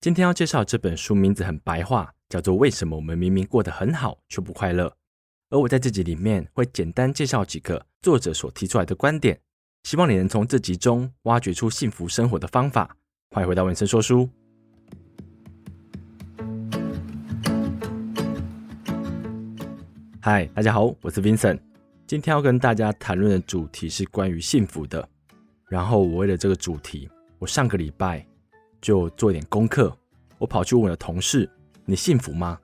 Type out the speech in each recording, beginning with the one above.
今天要介绍这本书名字很白话，叫做《为什么我们明明过得很好却不快乐》。而我在这集里面会简单介绍几个作者所提出来的观点，希望你能从这集中挖掘出幸福生活的方法。欢迎回到文森说书。嗨，大家好，我是 Vincent。今天要跟大家谈论的主题是关于幸福的。然后我为了这个主题，我上个礼拜就做一点功课。我跑去问我的同事：“你幸福吗？”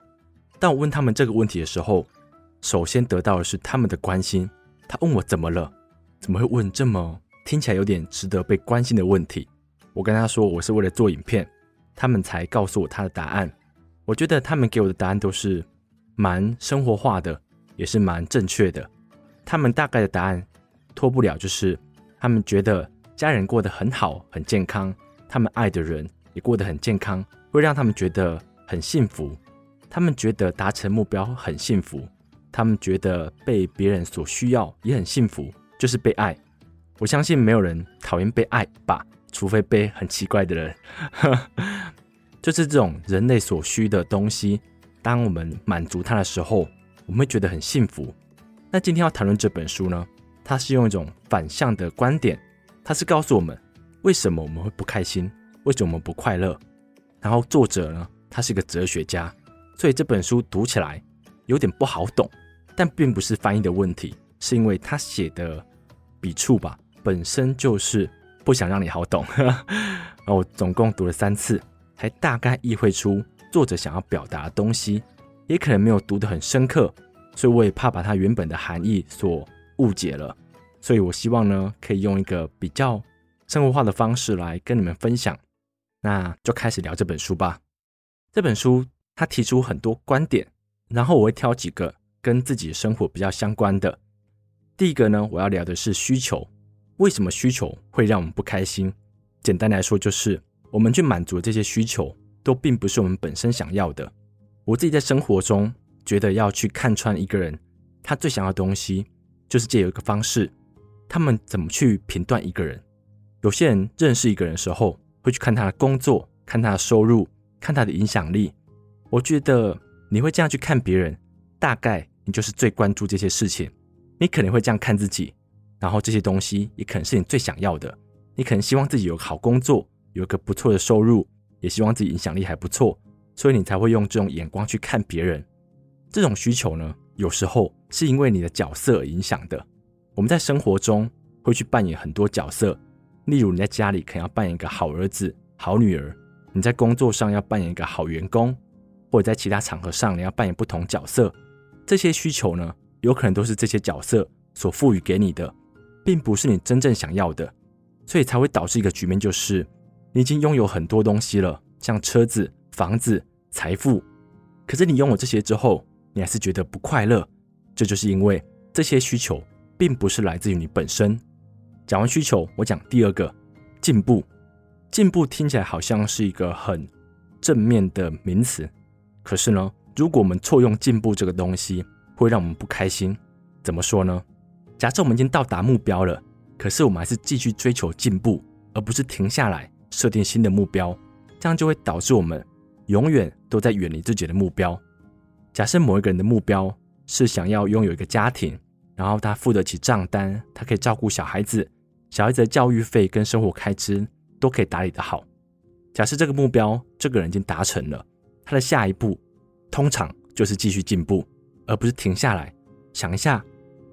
当我问他们这个问题的时候，首先得到的是他们的关心。他问我怎么了？怎么会问这么听起来有点值得被关心的问题？我跟他说我是为了做影片，他们才告诉我他的答案。我觉得他们给我的答案都是蛮生活化的，也是蛮正确的。他们大概的答案脱不了，就是他们觉得家人过得很好、很健康，他们爱的人也过得很健康，会让他们觉得很幸福。他们觉得达成目标很幸福，他们觉得被别人所需要也很幸福，就是被爱。我相信没有人讨厌被爱吧，除非被很奇怪的人。就是这种人类所需的东西，当我们满足它的时候，我们会觉得很幸福。那今天要谈论这本书呢，它是用一种反向的观点，它是告诉我们为什么我们会不开心，为什么我们不快乐。然后作者呢，他是一个哲学家，所以这本书读起来有点不好懂，但并不是翻译的问题，是因为他写的笔触吧，本身就是不想让你好懂。我总共读了三次，才大概意会出作者想要表达的东西，也可能没有读得很深刻。所以我也怕把它原本的含义所误解了，所以我希望呢，可以用一个比较生活化的方式来跟你们分享。那就开始聊这本书吧。这本书它提出很多观点，然后我会挑几个跟自己生活比较相关的。第一个呢，我要聊的是需求。为什么需求会让我们不开心？简单来说，就是我们去满足这些需求，都并不是我们本身想要的。我自己在生活中。觉得要去看穿一个人，他最想要的东西，就是借由一个方式。他们怎么去评断一个人？有些人认识一个人的时候，会去看他的工作，看他的收入，看他的影响力。我觉得你会这样去看别人，大概你就是最关注这些事情。你可能会这样看自己，然后这些东西也可能是你最想要的。你可能希望自己有个好工作，有一个不错的收入，也希望自己影响力还不错，所以你才会用这种眼光去看别人。这种需求呢，有时候是因为你的角色影响的。我们在生活中会去扮演很多角色，例如你在家里可能要扮演一个好儿子、好女儿；你在工作上要扮演一个好员工，或者在其他场合上你要扮演不同角色。这些需求呢，有可能都是这些角色所赋予给你的，并不是你真正想要的，所以才会导致一个局面，就是你已经拥有很多东西了，像车子、房子、财富，可是你拥有这些之后，你还是觉得不快乐，这就是因为这些需求并不是来自于你本身。讲完需求，我讲第二个，进步。进步听起来好像是一个很正面的名词，可是呢，如果我们错用进步这个东西，会让我们不开心。怎么说呢？假设我们已经到达目标了，可是我们还是继续追求进步，而不是停下来设定新的目标，这样就会导致我们永远都在远离自己的目标。假设某一个人的目标是想要拥有一个家庭，然后他付得起账单，他可以照顾小孩子，小孩子的教育费跟生活开支都可以打理得好。假设这个目标这个人已经达成了，他的下一步通常就是继续进步，而不是停下来想一下，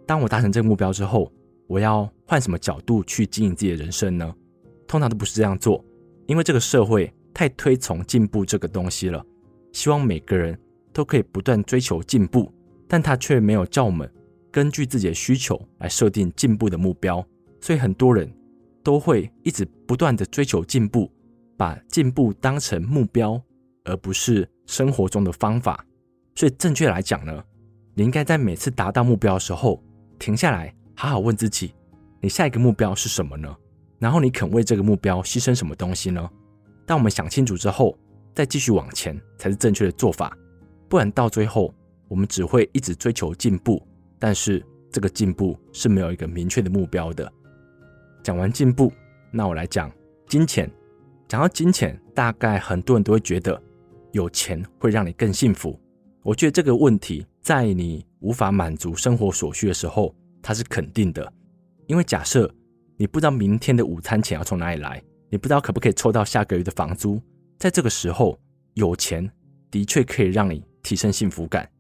当我达成这个目标之后，我要换什么角度去经营自己的人生呢？通常都不是这样做，因为这个社会太推崇进步这个东西了，希望每个人。都可以不断追求进步，但他却没有叫我们根据自己的需求来设定进步的目标，所以很多人都会一直不断的追求进步，把进步当成目标，而不是生活中的方法。所以正确来讲呢，你应该在每次达到目标的时候停下来，好好问自己，你下一个目标是什么呢？然后你肯为这个目标牺牲什么东西呢？当我们想清楚之后，再继续往前才是正确的做法。不然到最后，我们只会一直追求进步，但是这个进步是没有一个明确的目标的。讲完进步，那我来讲金钱。讲到金钱，大概很多人都会觉得有钱会让你更幸福。我觉得这个问题在你无法满足生活所需的时候，它是肯定的。因为假设你不知道明天的午餐钱要从哪里来，你不知道可不可以凑到下个月的房租，在这个时候，有钱的确可以让你提升幸福感。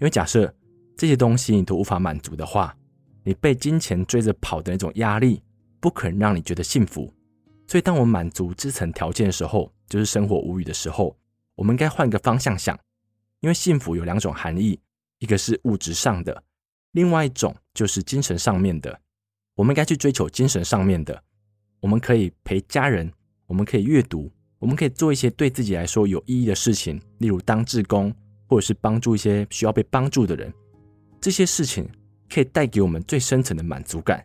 因为假设这些东西你都无法满足的话，你被金钱追着跑的那种压力，不可能让你觉得幸福。所以，当我们满足这层条件的时候，就是生活无语的时候，我们应该换个方向想，因为幸福有两种含义，一个是物质上的，另外一种就是精神上面的。我们应该去追求精神上面的，我们可以陪家人，我们可以阅读，我们可以做一些对自己来说有意义的事情，例如当志工，或者是帮助一些需要被帮助的人。这些事情可以带给我们最深层的满足感。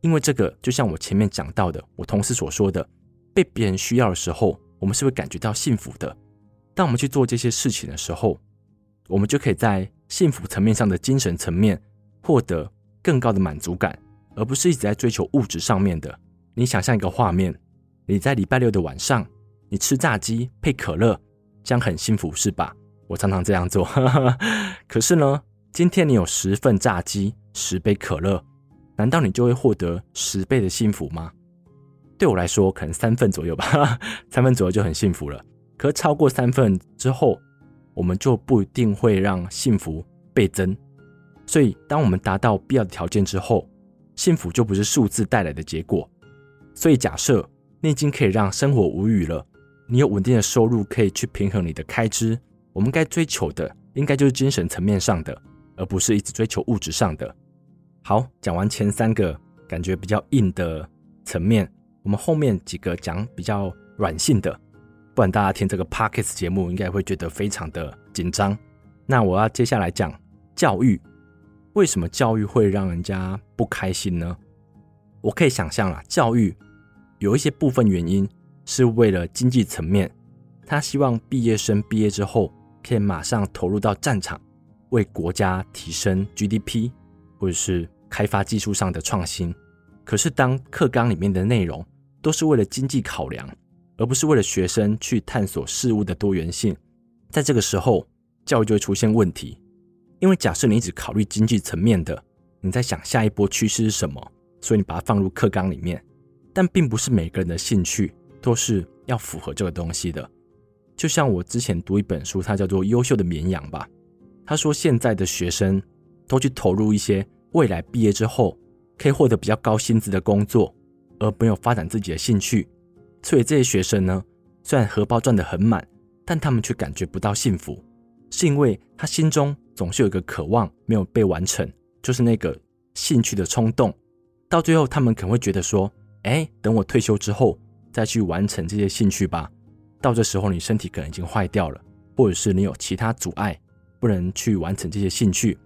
因为这个，就像我前面讲到的，我同事所说的，被别人需要的时候，我们是会感觉到幸福的。当我们去做这些事情的时候，我们就可以在幸福层面上的精神层面获得更高的满足感，而不是一直在追求物质上面的。你想象一个画面，你在礼拜六的晚上，你吃炸鸡配可乐，这样很幸福是吧？我常常这样做。可是呢，今天你有十份炸鸡，十杯可乐。难道你就会获得十倍的幸福吗？对我来说，可能三份左右吧，三份左右就很幸福了。可超过三份之后，我们就不一定会让幸福倍增。所以，当我们达到必要的条件之后，幸福就不是数字带来的结果。所以，假设你已经可以让生活无语了，你有稳定的收入可以去平衡你的开支，我们该追求的应该就是精神层面上的，而不是一直追求物质上的。好，讲完前三个感觉比较硬的层面，我们后面几个讲比较软性的，不然大家听这个 Podcast 节目应该会觉得非常的紧张。那我要接下来讲教育，为什么教育会让人家不开心呢？我可以想象啦，教育有一些部分原因是为了经济层面，他希望毕业生毕业之后可以马上投入到战场，为国家提升 GDP，或者是。开发技术上的创新，可是当课纲里面的内容都是为了经济考量，而不是为了学生去探索事物的多元性，在这个时候，教育就会出现问题。因为假设你只考虑经济层面的，你在想下一波趋势是什么，所以你把它放入课纲里面，但并不是每个人的兴趣都是要符合这个东西的。就像我之前读一本书，它叫做《优秀的绵羊》吧，他说现在的学生都去投入一些。未来毕业之后可以获得比较高薪资的工作，而没有发展自己的兴趣，所以这些学生呢，虽然荷包赚得很满，但他们却感觉不到幸福，是因为他心中总是有一个渴望没有被完成，就是那个兴趣的冲动。到最后，他们可能会觉得说：“哎，等我退休之后再去完成这些兴趣吧。”到这时候，你身体可能已经坏掉了，或者是你有其他阻碍，不能去完成这些兴趣，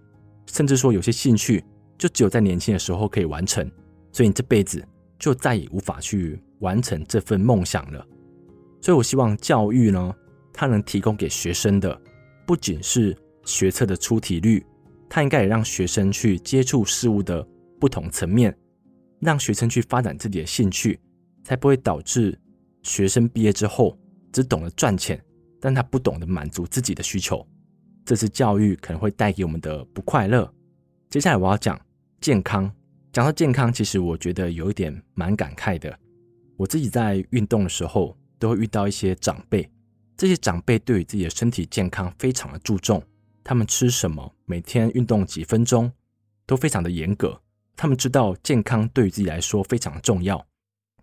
甚至说有些兴趣。就只有在年轻的时候可以完成，所以你这辈子就再也无法去完成这份梦想了。所以我希望教育呢，它能提供给学生的不仅是学测的出题率，它应该也让学生去接触事物的不同层面，让学生去发展自己的兴趣，才不会导致学生毕业之后只懂得赚钱，但他不懂得满足自己的需求。这是教育可能会带给我们的不快乐。接下来我要讲健康。讲到健康，其实我觉得有一点蛮感慨的。我自己在运动的时候，都会遇到一些长辈。这些长辈对于自己的身体健康非常的注重，他们吃什么，每天运动几分钟，都非常的严格。他们知道健康对于自己来说非常重要。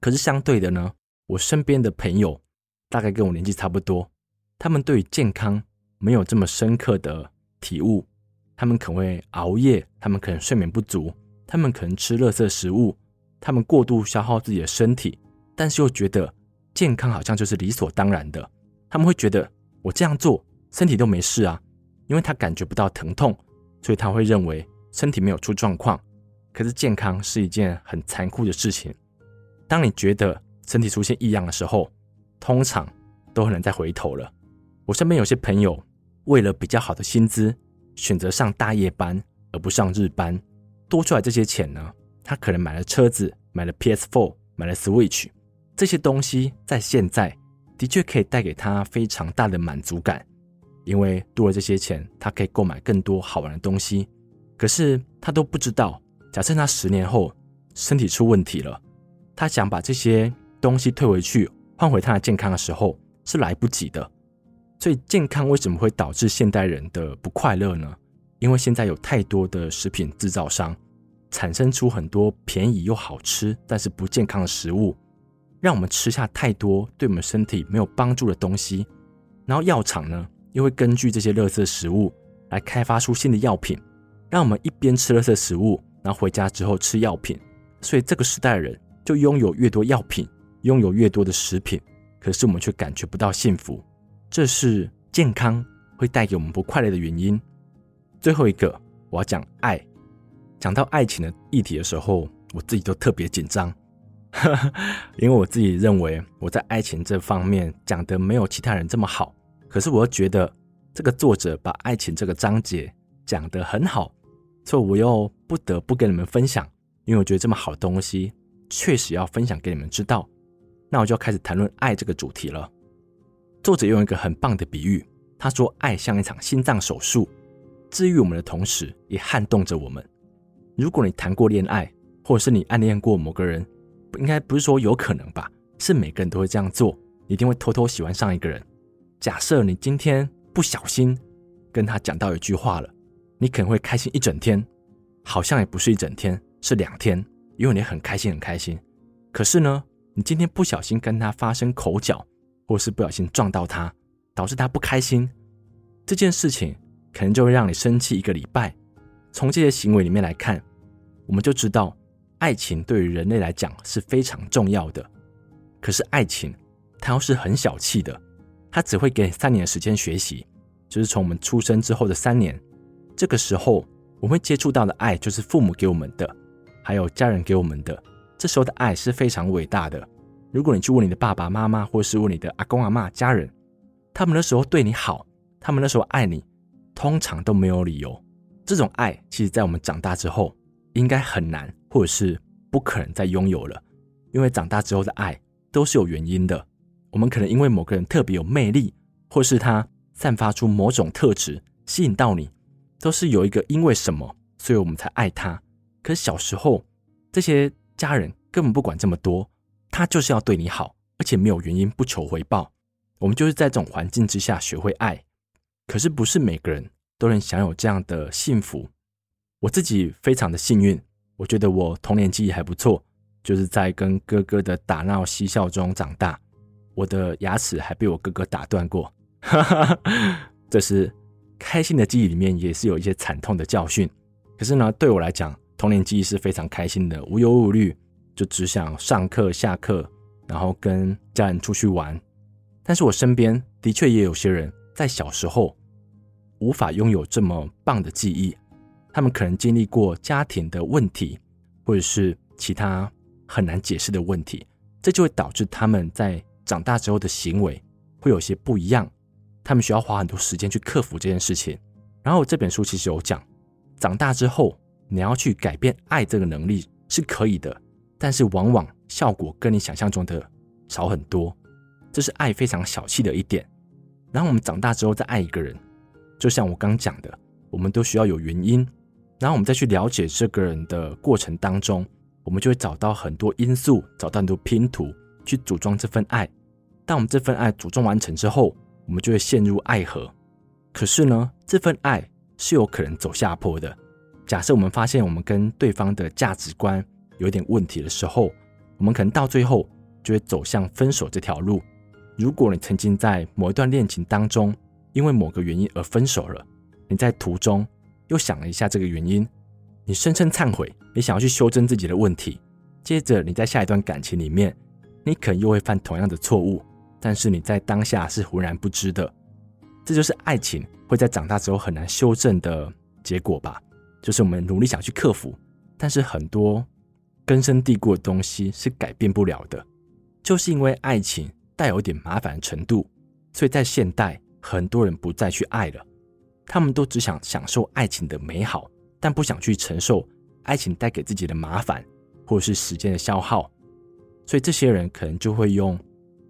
可是相对的呢，我身边的朋友大概跟我年纪差不多，他们对健康没有这么深刻的体悟。他们可能会熬夜，他们可能睡眠不足，他们可能吃垃圾食物，他们过度消耗自己的身体，但是又觉得健康好像就是理所当然的。他们会觉得我这样做身体都没事啊，因为他感觉不到疼痛，所以他会认为身体没有出状况。可是健康是一件很残酷的事情。当你觉得身体出现异样的时候，通常都很难再回头了。我身边有些朋友为了比较好的薪资。选择上大夜班而不上日班，多出来这些钱呢，他可能买了车子，买了 PS4，买了 Switch，这些东西在现在的确可以带给他非常大的满足感，因为多了这些钱，他可以购买更多好玩的东西。可是他都不知道，假设他十年后身体出问题了，他想把这些东西退回去换回他的健康的时候，是来不及的。所以，健康为什么会导致现代人的不快乐呢？因为现在有太多的食品制造商产生出很多便宜又好吃，但是不健康的食物。让我们吃下太多对我们身体没有帮助的东西，然后药厂呢又会根据这些垃圾食物来开发出新的药品，让我们一边吃垃圾食物，然后回家之后吃药品，所以这个时代的人就拥有越多药品，拥有越多的食品，可是我们却感觉不到幸福，这是健康会带给我们不快乐的原因。最后一个，我要讲爱，讲到爱情的议题的时候，我自己都特别紧张。因为我自己认为我在爱情这方面讲的没有其他人这么好，可是我又觉得这个作者把爱情这个章节讲得很好，所以我又不得不跟你们分享，因为我觉得这么好的东西确实要分享给你们知道。那我就要开始谈论爱这个主题了。作者用一个很棒的比喻，他说爱像一场心脏手术，治愈我们的同时也撼动着我们。如果你谈过恋爱，或者是你暗恋过某个人。应该不是说有可能吧，是每个人都会这样做，一定会偷偷喜欢上一个人。假设你今天不小心跟他讲到一句话了，你可能会开心一整天，好像也不是一整天，是两天，因为你很开心很开心。可是呢，你今天不小心跟他发生口角，或是不小心撞到他，导致他不开心，这件事情可能就会让你生气一个礼拜。从这些行为里面来看，我们就知道。爱情对于人类来讲是非常重要的，可是爱情它要是很小气的，它只会给你三年的时间学习，就是从我们出生之后的三年。这个时候我们会接触到的爱就是父母给我们的，还有家人给我们的。这时候的爱是非常伟大的。如果你去问你的爸爸妈妈，或是问你的阿公阿嬷家人，他们那时候对你好，他们那时候爱你，通常都没有理由。这种爱，其实在我们长大之后，应该很难。或者是不可能再拥有了，因为长大之后的爱都是有原因的。我们可能因为某个人特别有魅力，或是他散发出某种特质吸引到你，都是有一个因为什么，所以我们才爱他。可小时候这些家人根本不管这么多，他就是要对你好，而且没有原因不求回报。我们就是在这种环境之下学会爱，可是不是每个人都能享有这样的幸福。我自己非常的幸运。我觉得我童年记忆还不错，就是在跟哥哥的打闹嬉笑中长大。我的牙齿还被我哥哥打断过，哈哈哈，这是开心的记忆里面也是有一些惨痛的教训。可是呢，对我来讲，童年记忆是非常开心的，无忧无虑，就只想上课下课，然后跟家人出去玩。但是我身边的确也有些人在小时候无法拥有这么棒的记忆。他们可能经历过家庭的问题，或者是其他很难解释的问题，这就会导致他们在长大之后的行为会有些不一样。他们需要花很多时间去克服这件事情。然后这本书其实有讲，长大之后你要去改变爱这个能力是可以的，但是往往效果跟你想象中的少很多。这是爱非常小气的一点。然后我们长大之后再爱一个人，就像我刚讲的，我们都需要有原因。然后我们再去了解这个人的过程当中，我们就会找到很多因素，找到很多拼图去组装这份爱。当我们这份爱组装完成之后，我们就会陷入爱河。可是呢，这份爱是有可能走下坡的。假设我们发现我们跟对方的价值观有点问题的时候，我们可能到最后就会走向分手这条路。如果你曾经在某一段恋情当中，因为某个原因而分手了，你在途中。又想了一下这个原因，你深深忏悔，你想要去修正自己的问题。接着你在下一段感情里面，你可能又会犯同样的错误，但是你在当下是浑然不知的。这就是爱情会在长大之后很难修正的结果吧？就是我们努力想去克服，但是很多根深蒂固的东西是改变不了的。就是因为爱情带有点麻烦的程度，所以在现代很多人不再去爱了。他们都只想享受爱情的美好，但不想去承受爱情带给自己的麻烦或者是时间的消耗，所以这些人可能就会用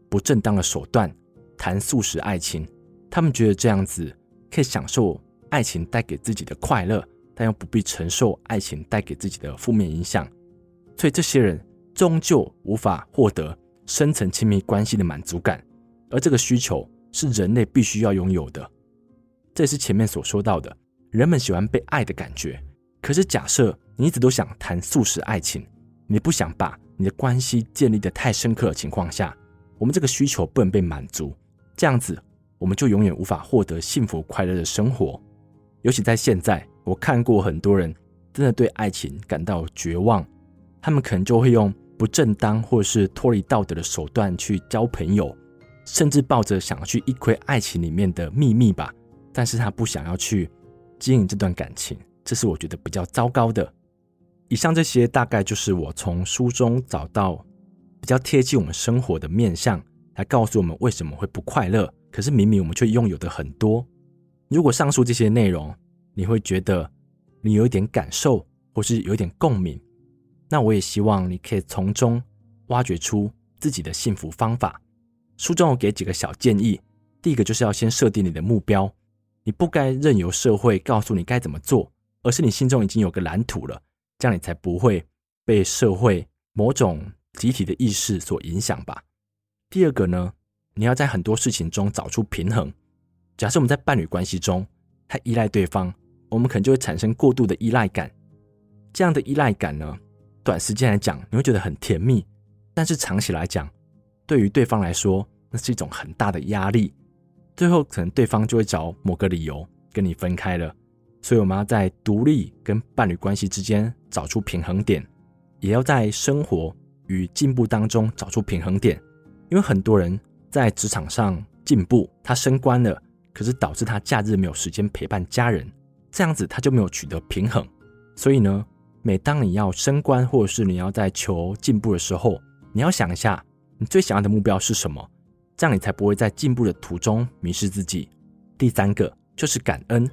不正当的手段谈速食爱情，他们觉得这样子可以享受爱情带给自己的快乐，但又不必承受爱情带给自己的负面影响。所以这些人终究无法获得深层亲密关系的满足感，而这个需求是人类必须要拥有的。这也是前面所说到的，人们喜欢被爱的感觉。可是假设你一直都想谈素食爱情，你不想把你的关系建立得太深刻的情况下，我们这个需求不能被满足，这样子我们就永远无法获得幸福快乐的生活。尤其在现在，我看过很多人真的对爱情感到绝望，他们可能就会用不正当或是脱离道德的手段去交朋友，甚至抱着想要去一窥爱情里面的秘密吧，但是他不想要去经营这段感情。这是我觉得比较糟糕的。以上这些大概就是我从书中找到比较贴近我们生活的面向，来告诉我们为什么会不快乐。可是明明我们却拥有的很多。如果上述这些内容你会觉得你有一点感受，或是有一点共鸣，那我也希望你可以从中挖掘出自己的幸福方法。书中我给几个小建议，第一个就是要先设定你的目标，你不该任由社会告诉你该怎么做。而是你心中已经有个蓝图了，这样你才不会被社会某种集体的意识所影响吧。第二个呢，你要在很多事情中找出平衡。假设我们在伴侣关系中太依赖对方，我们可能就会产生过度的依赖感。这样的依赖感呢，短时间来讲你会觉得很甜蜜，但是长期来讲，对于对方来说那是一种很大的压力。最后可能对方就会找某个理由跟你分开了。所以我们要在独立跟伴侣关系之间找出平衡点，也要在生活与进步当中找出平衡点。因为很多人在职场上进步，他升官了，可是导致他假日没有时间陪伴家人，这样子他就没有取得平衡。所以呢，每当你要升官或者是你要在求进步的时候，你要想一下你最想要的目标是什么，这样你才不会在进步的途中迷失自己。第三个就是感恩。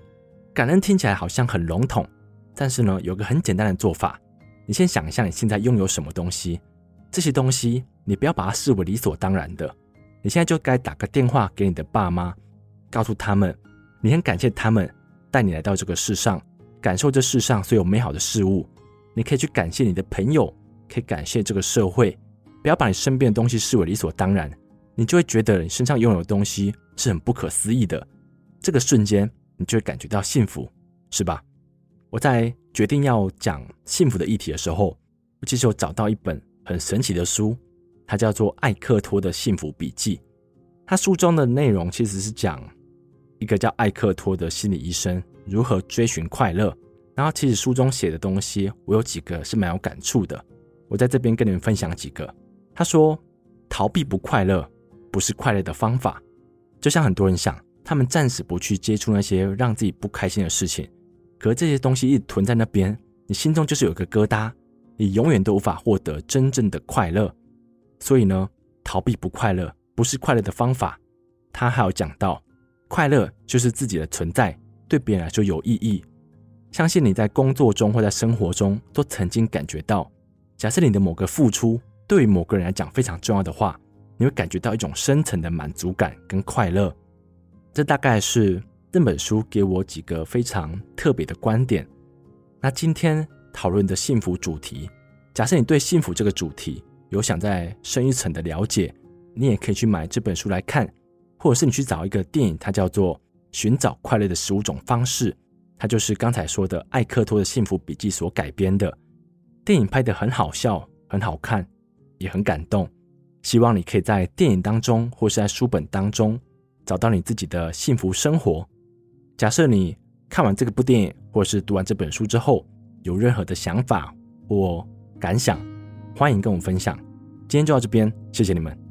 感恩听起来好像很笼统，但是呢，有个很简单的做法。你先想一下你现在拥有什么东西，这些东西你不要把它视为理所当然的。你现在就该打个电话给你的爸妈，告诉他们你很感谢他们带你来到这个世上，感受这世上所有美好的事物。你可以去感谢你的朋友，可以感谢这个社会。不要把你身边的东西视为理所当然，你就会觉得你身上拥有的东西是很不可思议的。这个瞬间。你就会感觉到幸福，是吧？我在决定要讲幸福的议题的时候，我其实有找到一本很神奇的书，它叫做《艾克托的幸福笔记》。它书中的内容其实是讲一个叫艾克托的心理医生如何追寻快乐。然后，其实书中写的东西，我有几个是蛮有感触的。我在这边跟你们分享几个。他说：“逃避不快乐，不是快乐的方法。”就像很多人想。他们暂时不去接触那些让自己不开心的事情，可是这些东西一囤在那边，你心中就是有个疙瘩，你永远都无法获得真正的快乐。所以呢，逃避不快乐不是快乐的方法。他还有讲到，快乐就是自己的存在对别人来说有意义。相信你在工作中或在生活中都曾经感觉到，假设你的某个付出对于某个人来讲非常重要的话，你会感觉到一种深层的满足感跟快乐。这大概是这本书给我几个非常特别的观点。那今天讨论的幸福主题，假设你对幸福这个主题有想再深一层的了解，你也可以去买这本书来看，或者是你去找一个电影，它叫做《寻找快乐的十五种方式》，它就是刚才说的艾克托的幸福笔记所改编的。电影拍得很好笑，很好看，也很感动。希望你可以在电影当中，或是在书本当中。找到你自己的幸福生活。假设你看完这个部电影，或是读完这本书之后，有任何的想法或感想，欢迎跟我分享。今天就到这边，谢谢你们。